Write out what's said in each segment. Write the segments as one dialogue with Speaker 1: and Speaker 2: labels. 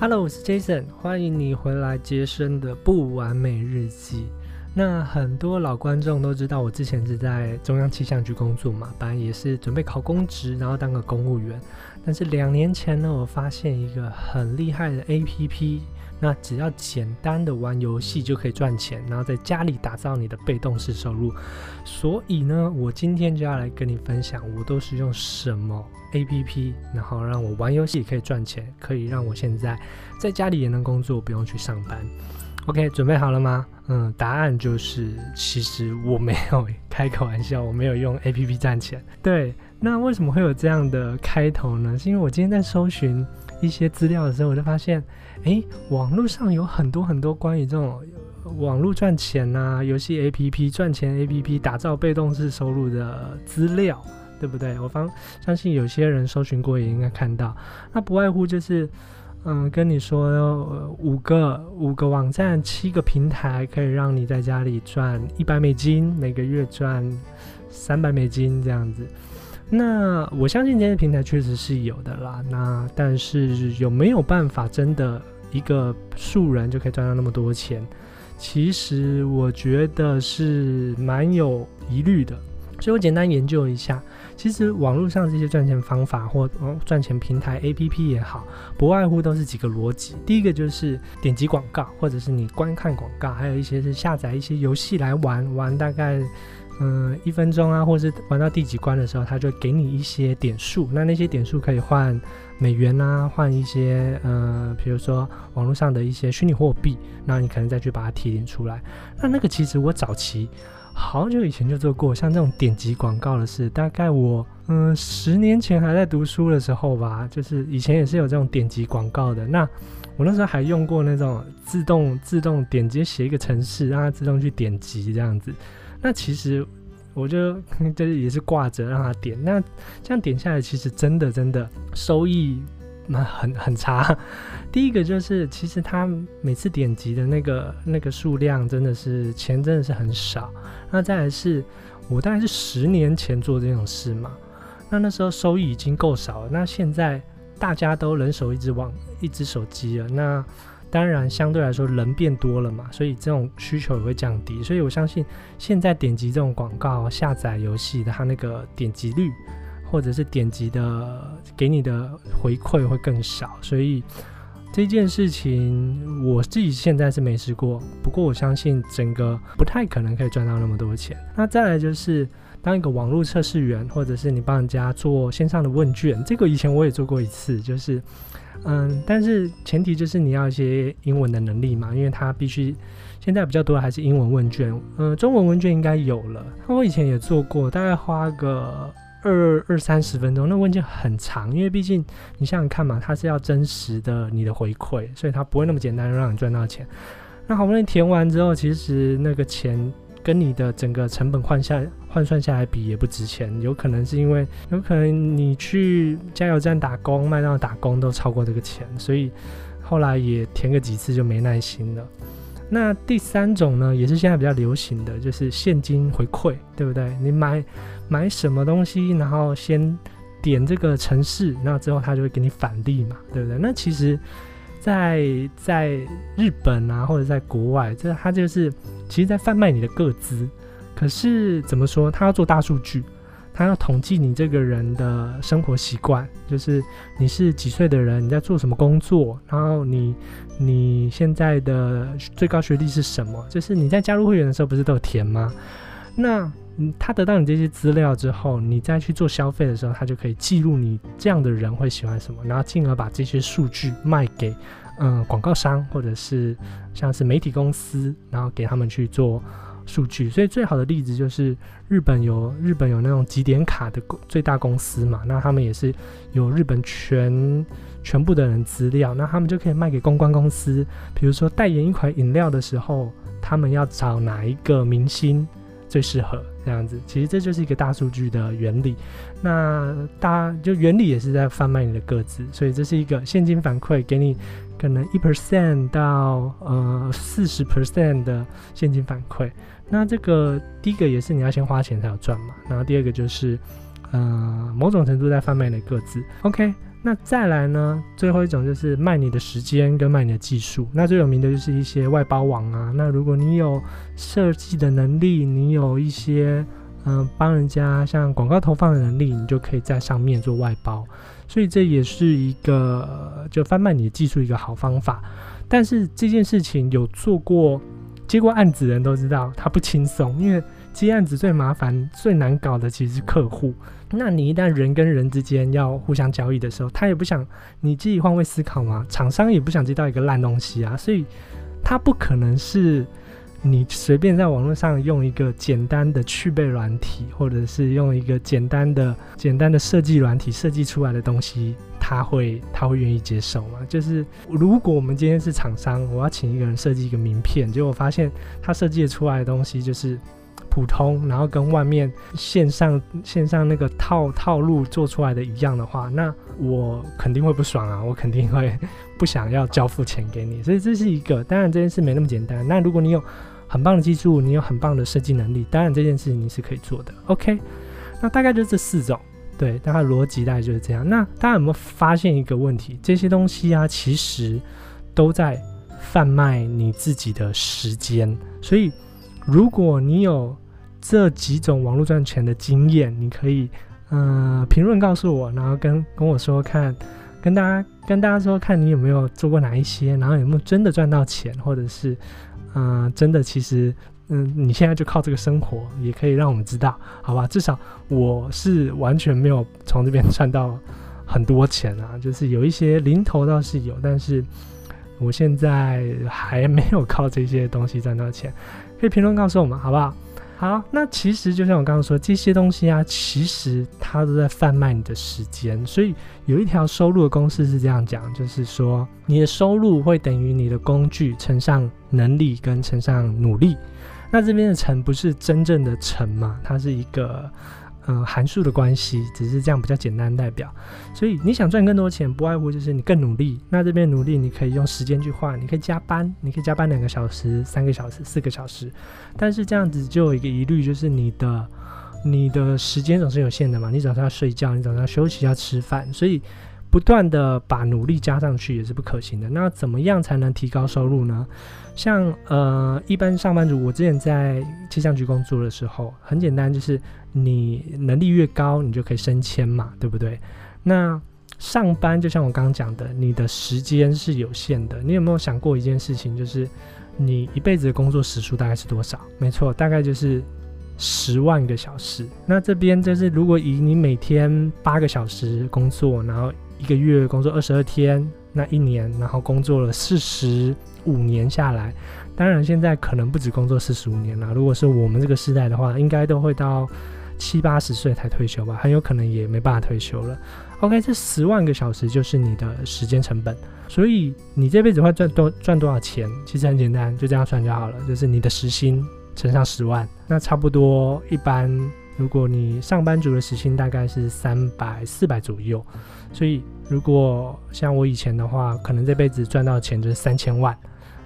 Speaker 1: Hello，我是 Jason，欢迎你回来杰森的不完美日记。那很多老观众都知道，我之前是在中央气象局工作嘛，本来也是准备考公职，然后当个公务员。但是两年前呢，我发现一个很厉害的 APP。那只要简单的玩游戏就可以赚钱，然后在家里打造你的被动式收入。所以呢，我今天就要来跟你分享，我都是用什么 APP，然后让我玩游戏可以赚钱，可以让我现在在家里也能工作，不用去上班。OK，准备好了吗？嗯，答案就是，其实我没有开个玩笑，我没有用 APP 赚钱。对，那为什么会有这样的开头呢？是因为我今天在搜寻一些资料的时候，我就发现。诶，网络上有很多很多关于这种网络赚钱呐、游戏 A P P 赚钱 A P P 打造被动式收入的资料，对不对？我方相信有些人搜寻过也应该看到。那不外乎就是，嗯，跟你说五个五个网站、七个平台，可以让你在家里赚一百美金，每个月赚三百美金这样子。那我相信这些平台确实是有的啦。那但是有没有办法真的一个素人就可以赚到那么多钱？其实我觉得是蛮有疑虑的。所以我简单研究一下，其实网络上这些赚钱方法或赚钱平台 APP 也好，不外乎都是几个逻辑。第一个就是点击广告，或者是你观看广告，还有一些是下载一些游戏来玩玩，大概。嗯，一分钟啊，或者是玩到第几关的时候，他就给你一些点数。那那些点数可以换美元啊，换一些呃，比如说网络上的一些虚拟货币。那你可能再去把它提领出来。那那个其实我早期好久以前就做过，像这种点击广告的事，大概我嗯十年前还在读书的时候吧，就是以前也是有这种点击广告的。那我那时候还用过那种自动自动点击写一个程式，让它自动去点击这样子。那其实我就 就是也是挂着让他点，那这样点下来，其实真的真的收益那很很差。第一个就是其实他每次点击的那个那个数量真的是钱真的是很少。那再来是我大概是十年前做这种事嘛，那那时候收益已经够少了。那现在大家都人手一只网一只手机了，那。当然，相对来说人变多了嘛，所以这种需求也会降低。所以我相信，现在点击这种广告、下载游戏的，它那个点击率，或者是点击的给你的回馈会更少。所以这件事情，我自己现在是没试过。不过我相信，整个不太可能可以赚到那么多钱。那再来就是当一个网络测试员，或者是你帮人家做线上的问卷，这个以前我也做过一次，就是。嗯，但是前提就是你要一些英文的能力嘛，因为它必须现在比较多的还是英文问卷，嗯，中文问卷应该有了。我以前也做过，大概花个二二三十分钟，那问卷很长，因为毕竟你想想看嘛，它是要真实的你的回馈，所以它不会那么简单让你赚到钱。那好不容易填完之后，其实那个钱。跟你的整个成本换下换算下来比也不值钱，有可能是因为有可能你去加油站打工、麦当劳打工都超过这个钱，所以后来也填个几次就没耐心了。那第三种呢，也是现在比较流行的，就是现金回馈，对不对？你买买什么东西，然后先点这个城市，那之后他就会给你返利嘛，对不对？那其实。在在日本啊，或者在国外，这他就是，其实，在贩卖你的个资。可是怎么说，他要做大数据，他要统计你这个人的生活习惯，就是你是几岁的人，你在做什么工作，然后你你现在的最高学历是什么？就是你在加入会员的时候，不是都有填吗？那。他得到你这些资料之后，你再去做消费的时候，他就可以记录你这样的人会喜欢什么，然后进而把这些数据卖给嗯广告商或者是像是媒体公司，然后给他们去做数据。所以最好的例子就是日本有日本有那种几点卡的最大公司嘛，那他们也是有日本全全部的人资料，那他们就可以卖给公关公司，比如说代言一款饮料的时候，他们要找哪一个明星。最适合这样子，其实这就是一个大数据的原理。那大就原理也是在贩卖你的个资，所以这是一个现金反馈，给你可能一 percent 到呃四十 percent 的现金反馈。那这个第一个也是你要先花钱才有赚嘛。然后第二个就是呃某种程度在贩卖你的个资。OK，那再来呢，最后一种就是卖你的时间跟卖你的技术。那最有名的就是一些外包网啊。那如果你有设计的能力，你有一些嗯帮人家像广告投放的能力，你就可以在上面做外包。所以这也是一个就贩卖你的技术一个好方法。但是这件事情有做过接过案子的人都知道，它不轻松，因为接案子最麻烦、最难搞的其实是客户。那你一旦人跟人之间要互相交易的时候，他也不想你自己换位思考嘛，厂商也不想接到一个烂东西啊，所以他不可能是你随便在网络上用一个简单的去背软体，或者是用一个简单的简单的设计软体设计出来的东西，他会他会愿意接受吗？就是如果我们今天是厂商，我要请一个人设计一个名片，结果发现他设计出来的东西就是。普通，然后跟外面线上线上那个套套路做出来的一样的话，那我肯定会不爽啊！我肯定会不想要交付钱给你。所以这是一个，当然这件事没那么简单。那如果你有很棒的技术，你有很棒的设计能力，当然这件事你是可以做的。OK，那大概就这四种，对，大概逻辑大概就是这样。那大家有没有发现一个问题？这些东西啊，其实都在贩卖你自己的时间，所以。如果你有这几种网络赚钱的经验，你可以嗯评论告诉我，然后跟跟我说看，跟大家跟大家说看你有没有做过哪一些，然后有没有真的赚到钱，或者是嗯真的其实嗯你现在就靠这个生活，也可以让我们知道，好吧？至少我是完全没有从这边赚到很多钱啊，就是有一些零头倒是有，但是我现在还没有靠这些东西赚到钱。可以评论告诉我们好不好？好，那其实就像我刚刚说，这些东西啊，其实它都在贩卖你的时间。所以有一条收入的公式是这样讲，就是说你的收入会等于你的工具乘上能力跟乘上努力。那这边的乘不是真正的乘嘛？它是一个。嗯，函数的关系只是这样比较简单代表，所以你想赚更多钱，不外乎就是你更努力。那这边努力，你可以用时间去换，你可以加班，你可以加班两个小时、三个小时、四个小时。但是这样子就有一个疑虑，就是你的你的时间总是有限的嘛，你早上要睡觉，你早上要休息要吃饭，所以不断的把努力加上去也是不可行的。那怎么样才能提高收入呢？像呃，一般上班族，我之前在气象局工作的时候，很简单，就是你能力越高，你就可以升迁嘛，对不对？那上班就像我刚刚讲的，你的时间是有限的。你有没有想过一件事情，就是你一辈子的工作时数大概是多少？没错，大概就是十万个小时。那这边就是，如果以你每天八个小时工作，然后一个月工作二十二天，那一年，然后工作了四十。五年下来，当然现在可能不止工作四十五年了。如果是我们这个时代的话，应该都会到七八十岁才退休吧，很有可能也没办法退休了。OK，这十万个小时就是你的时间成本，所以你这辈子会赚多赚多少钱？其实很简单，就这样算就好了，就是你的时薪乘上十万，那差不多一般。如果你上班族的时薪大概是三百四百左右，所以如果像我以前的话，可能这辈子赚到钱就是三千万。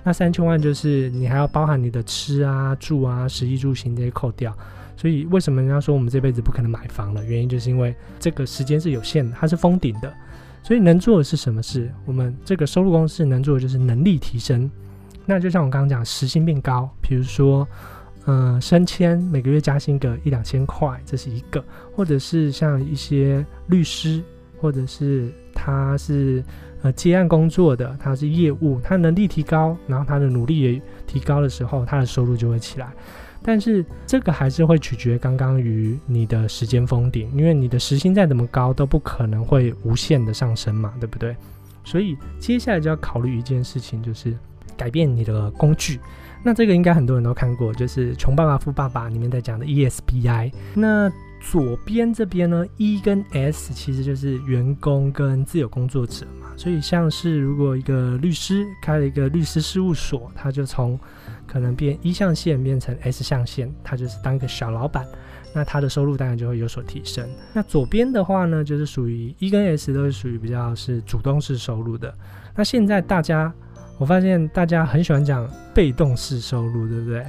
Speaker 1: 那三千万就是你还要包含你的吃啊、住啊、食衣住行这些扣掉。所以为什么人家说我们这辈子不可能买房了？原因就是因为这个时间是有限的，它是封顶的。所以能做的是什么事？我们这个收入公式能做的就是能力提升。那就像我刚刚讲，时薪变高，比如说。嗯，升迁每个月加薪个一两千块，这是一个；或者是像一些律师，或者是他是呃接案工作的，他是业务，他能力提高，然后他的努力也提高的时候，他的收入就会起来。但是这个还是会取决刚刚于你的时间封顶，因为你的时薪再怎么高都不可能会无限的上升嘛，对不对？所以接下来就要考虑一件事情，就是改变你的工具。那这个应该很多人都看过，就是《穷爸爸富爸爸》里面在讲的 ESBI。那左边这边呢，E 跟 S 其实就是员工跟自由工作者嘛。所以像是如果一个律师开了一个律师事务所，他就从可能变一象限变成 S 象限，他就是当个小老板，那他的收入当然就会有所提升。那左边的话呢，就是属于 E 跟 S 都是属于比较是主动式收入的。那现在大家。我发现大家很喜欢讲被动式收入，对不对？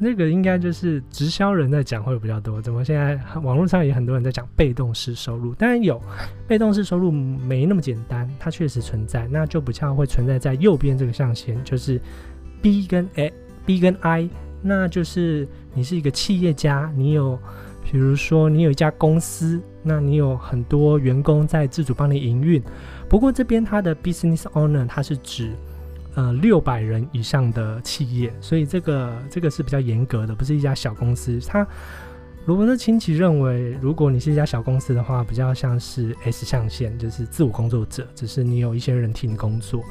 Speaker 1: 那个应该就是直销人在讲会比较多。怎么现在网络上也很多人在讲被动式收入？当然有，被动式收入没那么简单，它确实存在，那就不像会存在在右边这个象限，就是 B 跟 A，B 跟 I，那就是你是一个企业家，你有，比如说你有一家公司，那你有很多员工在自主帮你营运。不过这边它的 business owner 它是指。呃，六百人以上的企业，所以这个这个是比较严格的，不是一家小公司。他罗伯特清崎认为，如果你是一家小公司的话，比较像是 S 象限，就是自我工作者，只是你有一些人替你工作。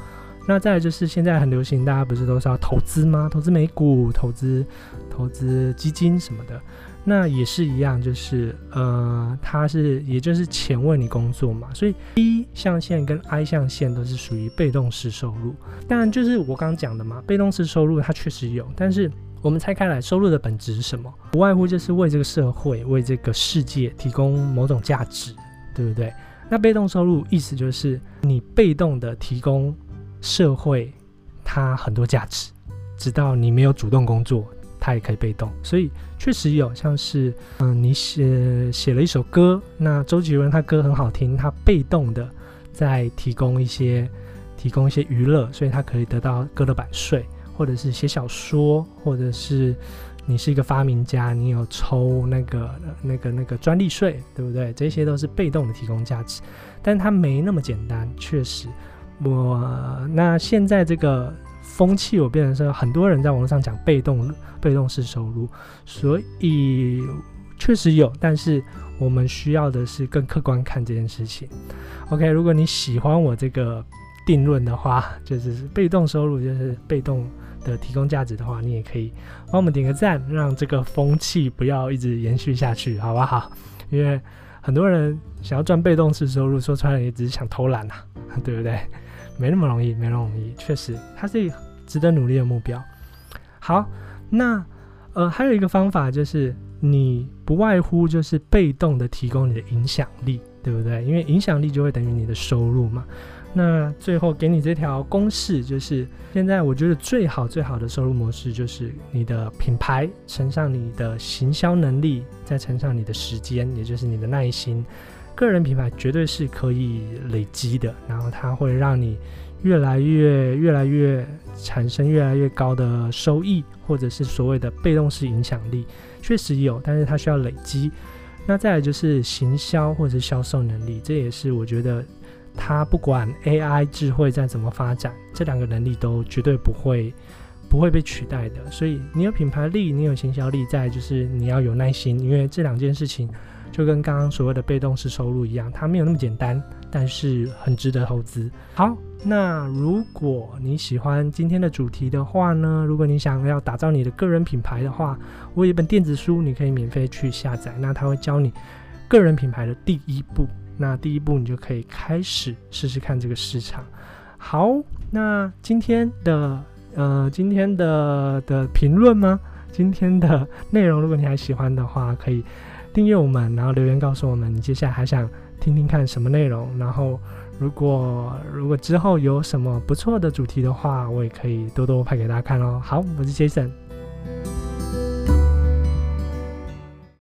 Speaker 1: 那再就是现在很流行，大家不是都是要投资吗？投资美股、投资投资基金什么的。那也是一样，就是呃，它是也就是钱为你工作嘛，所以 B 象限跟 I 象限都是属于被动式收入。当然，就是我刚刚讲的嘛，被动式收入它确实有，但是我们拆开来，收入的本质是什么？不外乎就是为这个社会、为这个世界提供某种价值，对不对？那被动收入意思就是你被动的提供社会它很多价值，直到你没有主动工作。它也可以被动，所以确实有像是，嗯，你写写了一首歌，那周杰伦他歌很好听，他被动的在提供一些提供一些娱乐，所以他可以得到歌的版税，或者是写小说，或者是你是一个发明家，你有抽那个那个那个专利税，对不对？这些都是被动的提供价值，但它没那么简单，确实，我那现在这个。风气有变成是很多人在网络上讲被动被动式收入，所以确实有，但是我们需要的是更客观看这件事情。OK，如果你喜欢我这个定论的话，就是被动收入就是被动的提供价值的话，你也可以帮我们点个赞，让这个风气不要一直延续下去，好不好？因为很多人想要赚被动式收入，说出来也只是想偷懒啊，对不对？没那么容易，没那么容易，确实它是。值得努力的目标。好，那呃，还有一个方法就是，你不外乎就是被动的提供你的影响力，对不对？因为影响力就会等于你的收入嘛。那最后给你这条公式，就是现在我觉得最好最好的收入模式，就是你的品牌乘上你的行销能力，再乘上你的时间，也就是你的耐心。个人品牌绝对是可以累积的，然后它会让你。越来越、越来越产生越来越高的收益，或者是所谓的被动式影响力，确实有，但是它需要累积。那再来就是行销或者销售能力，这也是我觉得它不管 AI 智慧再怎么发展，这两个能力都绝对不会不会被取代的。所以你有品牌力，你有行销力，再就是你要有耐心，因为这两件事情就跟刚刚所谓的被动式收入一样，它没有那么简单。但是很值得投资。好，那如果你喜欢今天的主题的话呢？如果你想要打造你的个人品牌的话，我有一本电子书，你可以免费去下载。那它会教你个人品牌的第一步。那第一步你就可以开始试试看这个市场。好，那今天的呃今天的的评论吗？今天的内容，如果你还喜欢的话，可以订阅我们，然后留言告诉我们你接下来还想。听听看什么内容，然后如果如果之后有什么不错的主题的话，我也可以多多拍给大家看哦。好，我是 Jason。